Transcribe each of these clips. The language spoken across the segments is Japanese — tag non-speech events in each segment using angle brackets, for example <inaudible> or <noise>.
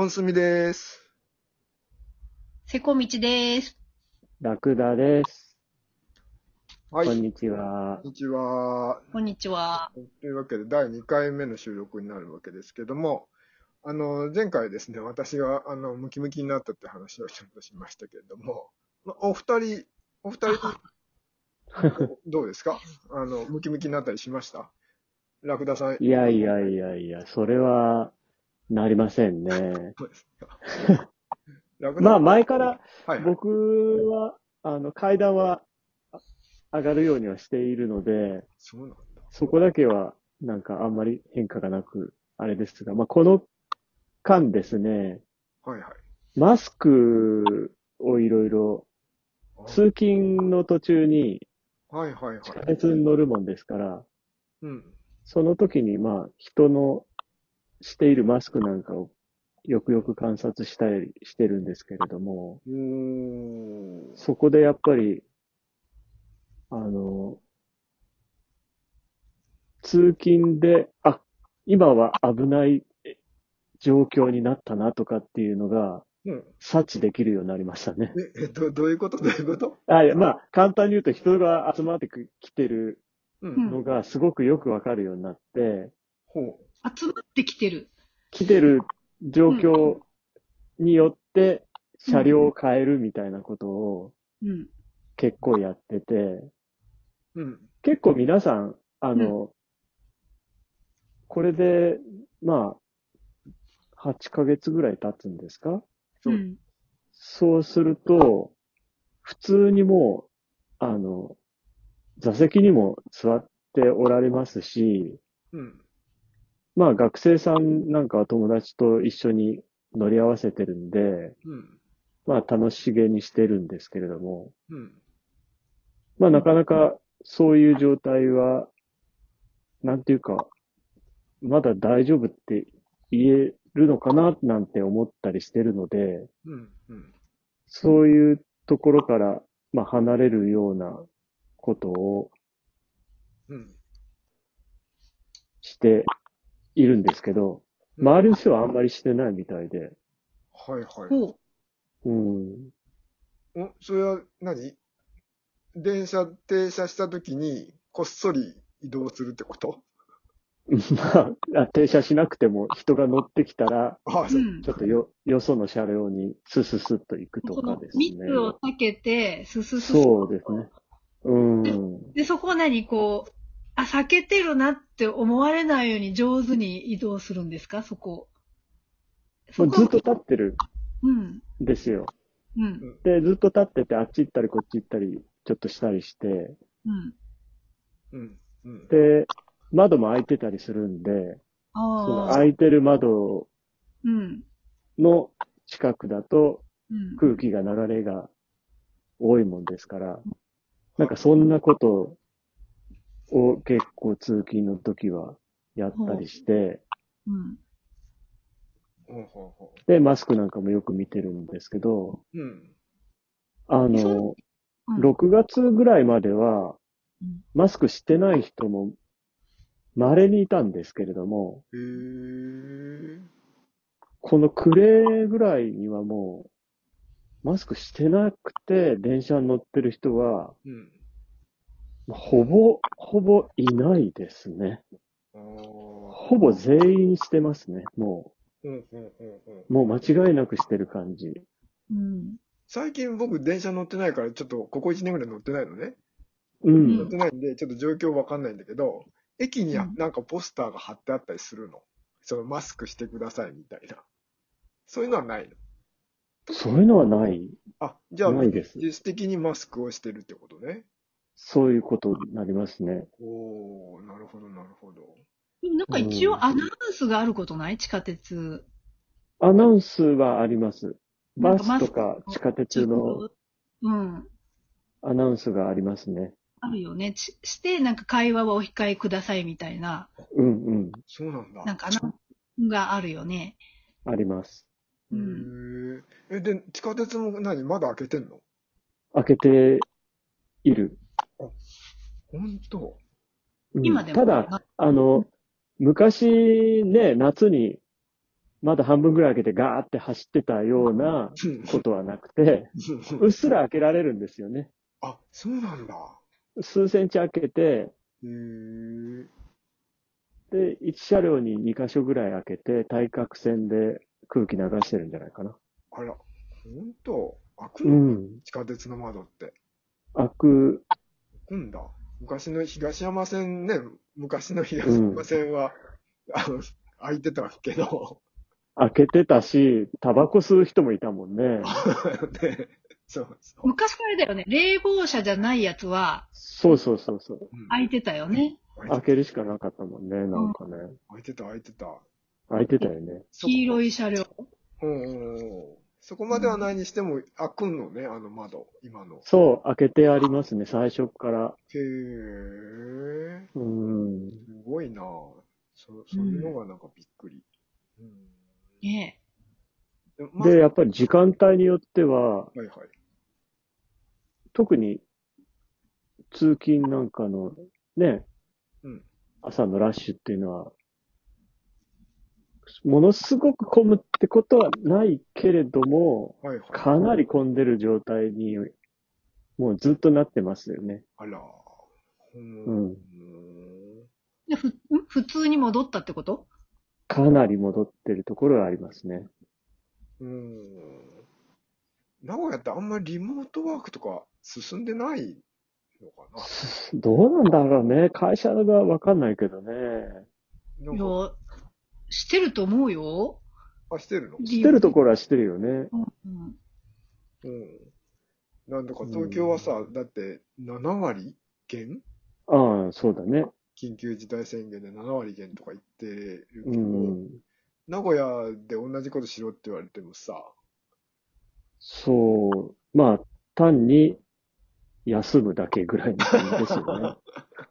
本住です。せこみちです。ラクダです。はい。こんこんにちは。にちは。こんにちは。というわけで、第2回目の収録になるわけですけども、あの、前回ですね、私が、あの、ムキムキになったって話をちょっとしましたけれども、まお二人、お二人、どうですか？<laughs> あの、ムキムキになったりしました？ラクダさん。いやいやいやいや、それは、なりませんね。<laughs> まあ前から。僕は、あの、階段はあ上がるようにはしているので、そうなんだ。そこだけはなんかあんまり変化がなく、あれですが、まあこの間ですね、はいはい。マスクをいろいろ、通勤の途中にはいはいはい地。下鉄に乗るもんですから、うん。その時に、まあ、人のしているマスクなんかをよくよく観察したりしてるんですけれども、うーん。そこでやっぱり、あの、通勤で、あ、今は危ない状況になったなとかっていうのがうん。察知できるようになりましたね。え、え、ど、どういうこと？どういうこと？あまあ、簡単に言うと人が集まってきてるのがすごくよくわかるようになって、ほう。集まってきてる。来てる状況によって車両を変えるみたいなことをうん。結構やってて、うん。結構皆さん、あの、これで、まあ、8ヶ月ぐらい経つんですか？そううん。そうすると、普通にもう、あの、座席にも座っておられますし、うん。まあ学生さんなんかは友達と一緒に乗り合わせてるんで、うん。まあ楽しげにしてるんですけれども、うん。まあなかなかそういう状態は、なんていうか、まだ大丈夫って言えるのかななんて思ったりしてるので、うん。うん。そういうところから、まあ離れるようなことをうん。しているんですけど、周りの人はあんまりしてないみたいで、はいはい。ほうん。お、それは何？電車停車した時にこっそり移動するってこと？<laughs> まあ、停車しなくても人が乗ってきたら、ちょっとよ、よその車両にスススッと行くとかですね。密を避けて、すすす。そうですね。うん。で、そこは何？こう、あ、避けてるなって思われないように上手に移動するんですか？そこ。もうずっとと。立ってるうん。んですよ。うん。で、ずっと立ってて、あっち行ったりこっち行ったり、ちょっとしたりして、うん。うん。うん。で、窓も開いてたりするんで、そのああ。開いてる窓うん。の近くだとうん。空気が流れが多いもんですから、なんかそんなことを結構通勤の時はやったりして、うん。ほうほうほで、マスクなんかもよく見てるんですけど、う。うん。あの、うん6月ぐらいまではうん、マスクしてない人も稀にいたんですけれども。この暮れぐらいにはもう、マスクしてなくて電車に乗ってる人は、うん。ほぼ、ほぼいないですね。ほぼ全員してますね。もうんうんうんうん。う、もう間違いなくしてる感じ。うん。最近僕電車乗ってないから、ちょっとここ1年ぐらい乗ってないのね。ううん乗っん。てないんで、ちょっと状況わかんないんだけど、駅になんかポスターが貼ってあったりするの。そのマスクしてくださいみたいな。そういうのはないの？そういうのはない。あ、じゃあ、ないです実質的にマスクをしてるってことね。そういうことになりますね。おー、なるほど、なるほど。でもなんか一応アナウンスがあることない？地下鉄。アナウンスはあります。バスとか地下鉄のうん。アナウンスがありますね。あるよね。しして、なんか会話はお控えくださいみたいな、うんうん。そうなんだ。なんかアナウンスがあるよね。あります。へうん。ーえ、で、地下鉄も何？まだ開けてんの？開けている。ほんとうん今でも。ただ、あの、昔ね、夏にまだ半分ぐらい開けてガーって走ってたようなことはなくて、うっすら開けられるんですよね。あ、そうなんだ。数センチ開けて。で、1車両に2箇所ぐらい開けて、対角線で空気流してるんじゃないかな。あら、ほんと開くうの、ん。地下鉄の窓って。開く、開くんだ。昔の東山線ね、昔の東山線は、あの、開いてたけど、開けてたし、タバコ吸う人もいたもんね。<laughs> ね、そうそう。昔からだよね。冷房車じゃないやつはそうそうそうそう。うん開いてたよね。開けるしかなかったもんね、なんかね。開いてた、開いてた。開いてたよね。黄色い。い車両。うんうんうん。そこまではないにしても開くのね、あの窓、今の。そう、開けてありますね、最初から。へえ、うん。すごいなそそういうのがなんかびっくり。うんねでまで、やっぱり時間帯によっては、はいはい。特に通勤なんかのね、うん朝のラッシュっていうのは、ものすごく混むってことはないけれども、はいはい。かなり混んでる状態に、もうずっとなってますよね。あら。うんうんでふん普通に戻ったってこと？かなり戻ってるところはありますね。うん。名古屋ってあんまりリモートワークとか進んでないのかどうなんだろうね。会社がわかんないけどね。ないやか、、してると思うよ。あ、してるの？してるところはしてるよね。うん。うん。なんだか東京はさ、だって7割減？ああ、そうだね。緊急事態宣言で7割減とか言ってるけど、うん。名古屋で同じことしろって言われてもさ、そう。まあ、単に休むだけぐらいの感じですよね。<laughs>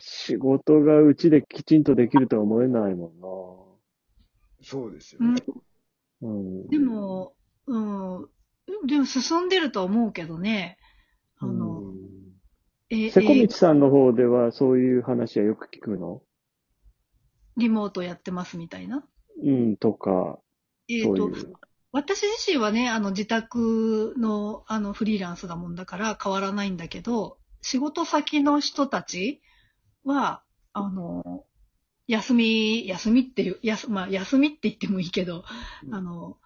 仕事がうちできちんとできるとは思えないもそうですようんね。んな。うん。でも、うん。でも進んでるとは思うけどね。あの、うんえ、瀬古え道さんの方ではそういう話はよく聞くの？リモートやってますみたいな。うん、とか、えっ、と、そういう。私自身はね、あの、自宅の、あの、フリーランスだもんだから変わらないんだけど、仕事先の人たちは、あの、休み、休みっていう、やす、まあ、休みって言ってもいいけど、うんあの、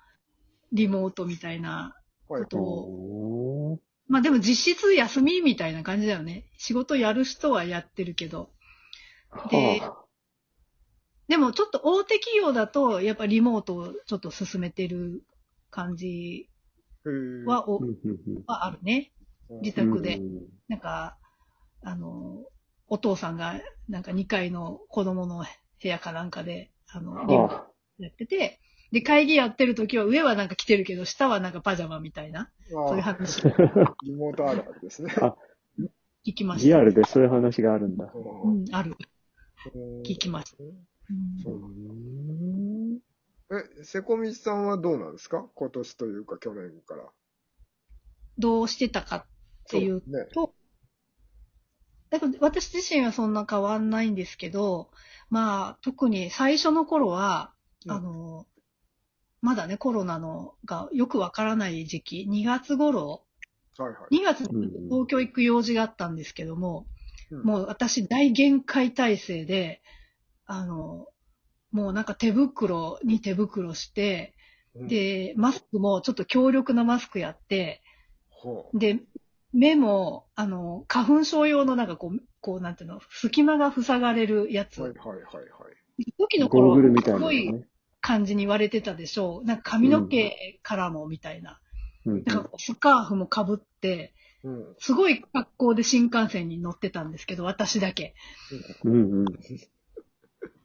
リモートみたいなはいことを、まあでも実質休みみたいな感じだよね。仕事やる人はやってるけど。ではあでもちょっと大手企業だと、やっぱリモートをちょっと進めてる感じは、おはあるね。自宅で。なんか、あの、お父さんが、なんか2階の子供の部屋かなんかで、あの、リやってて、で、会議やってる時は上はなんか着てるけど、下はなんかパジャマみたいな、そういうあ話ー <laughs> リモートあるあるですね。あ聞きました。リアルでそういう話があるんだ。ううんん、ある。聞きました。うんうんえ、瀬古道さんはどうなんですか？今年というか去年から。どうしてたかっていう。と、だから私自身はそんな変わんないんですけど、まあ、特に最初の頃は、うん。あの、まだね、コロナのがよくわからない時期、2月頃、はいはい。2月に東京行く用事があったんですけども、うん。もう私大限界体制で、あの、もうなんか手袋に手袋して、うん、で、マスクもちょっと強力なマスクやって、で、目も、あの、花粉症用のなんかこう、こうなんていうの、隙間が塞がれるやつ。はいはいはいはい。時の頃ゴーグルみたいなすごい。感じに言われてたでしょう。なんか髪の毛からもみたいな。うんだからスカーフも被って、うん。すごい格好で新幹線に乗ってたんですけど、私だけ。うんうん。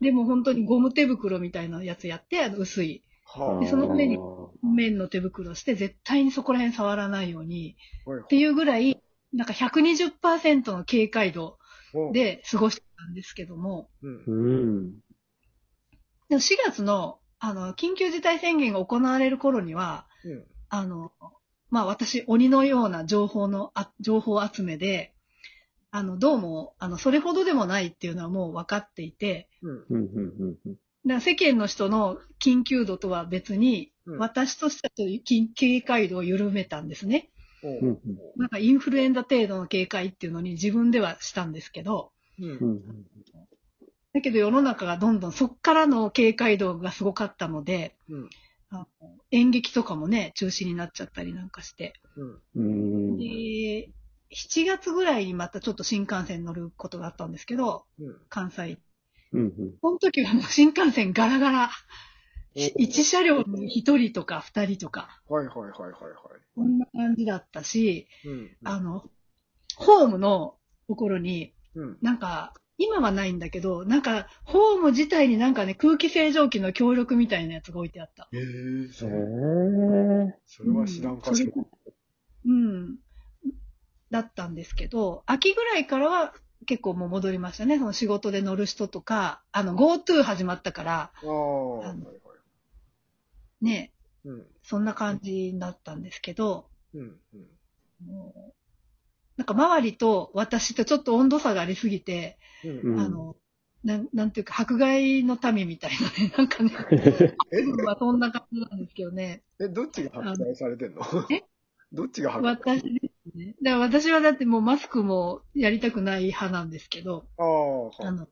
でも本当にゴム手袋みたいなやつやって、あの薄い。はでその上にあ面の手袋して、絶対にそこら辺触らないように。っていうぐらい、なんか120%の警戒度で過ごしてたんですけども、うんー。うん。でも4月の、あの、緊急事態宣言が行われる頃には、うん。あの、まあ私、鬼のような情報の、あ情報集めで、あの、どうも、あの、それほどでもないっていうのはもう分かっていて、うん。世間の人の緊急度とは別に、うん。私としては警戒度を緩めたんですね。なんかインフルエンザ程度の警戒っていうのに自分ではしたんですけど、だけど世の中がどんどんそっからの警戒度がすごかったので、うん。あの演劇とかもね、中止になっちゃったりなんかして。うん。うん。で、7月ぐらいにまたちょっと新幹線乗ることがあったんですけど、うん。関西。うんうんその時はもう新幹線ガラガラ。お1車両に1人とか2人とか、はいはいはいはいはい。こんな感じだったし、うんあの、ホームのところに、うんなんか、今はないんだけど、なんか、ホーム自体になんかね、空気清浄機の協力みたいなやつが置いてあった。へえ、そへれえ。それは知らんかしら。うん。だったんですけど、秋ぐらいからは結構もう戻りましたね。その仕事で乗る人とか、あの、GoTo 始まったから、ああ、はいはい。ね、うん。そんな感じになったんですけど、うん。うんなんか周りと私とちょっと温度差がありすぎて、うんうん。あの、なん、なんていうか、迫害の民みたいなね、<laughs> なんかね、え？まあそんな感じなんですけどね。え、どっちが迫害されてんの？え？どっちが迫害私ですね。だから私はだってもうマスクもやりたくない派なんですけど、ああ、はいあの、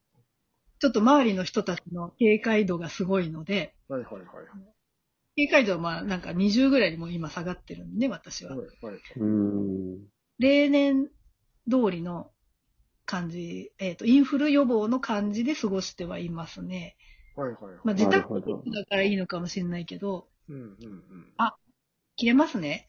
ちょっと周りの人たちの警戒度がすごいので、はいはいはい。警戒度はまあなんか20ぐらいにも今下がってるんで、私は。はいはい。うん。例年通りの感じ、えっ、と、インフル予防の感じで過ごしてはいますね。はいはいはい。まあ自宅だからいいのかもしれないけど、うんうんうん。切れますね。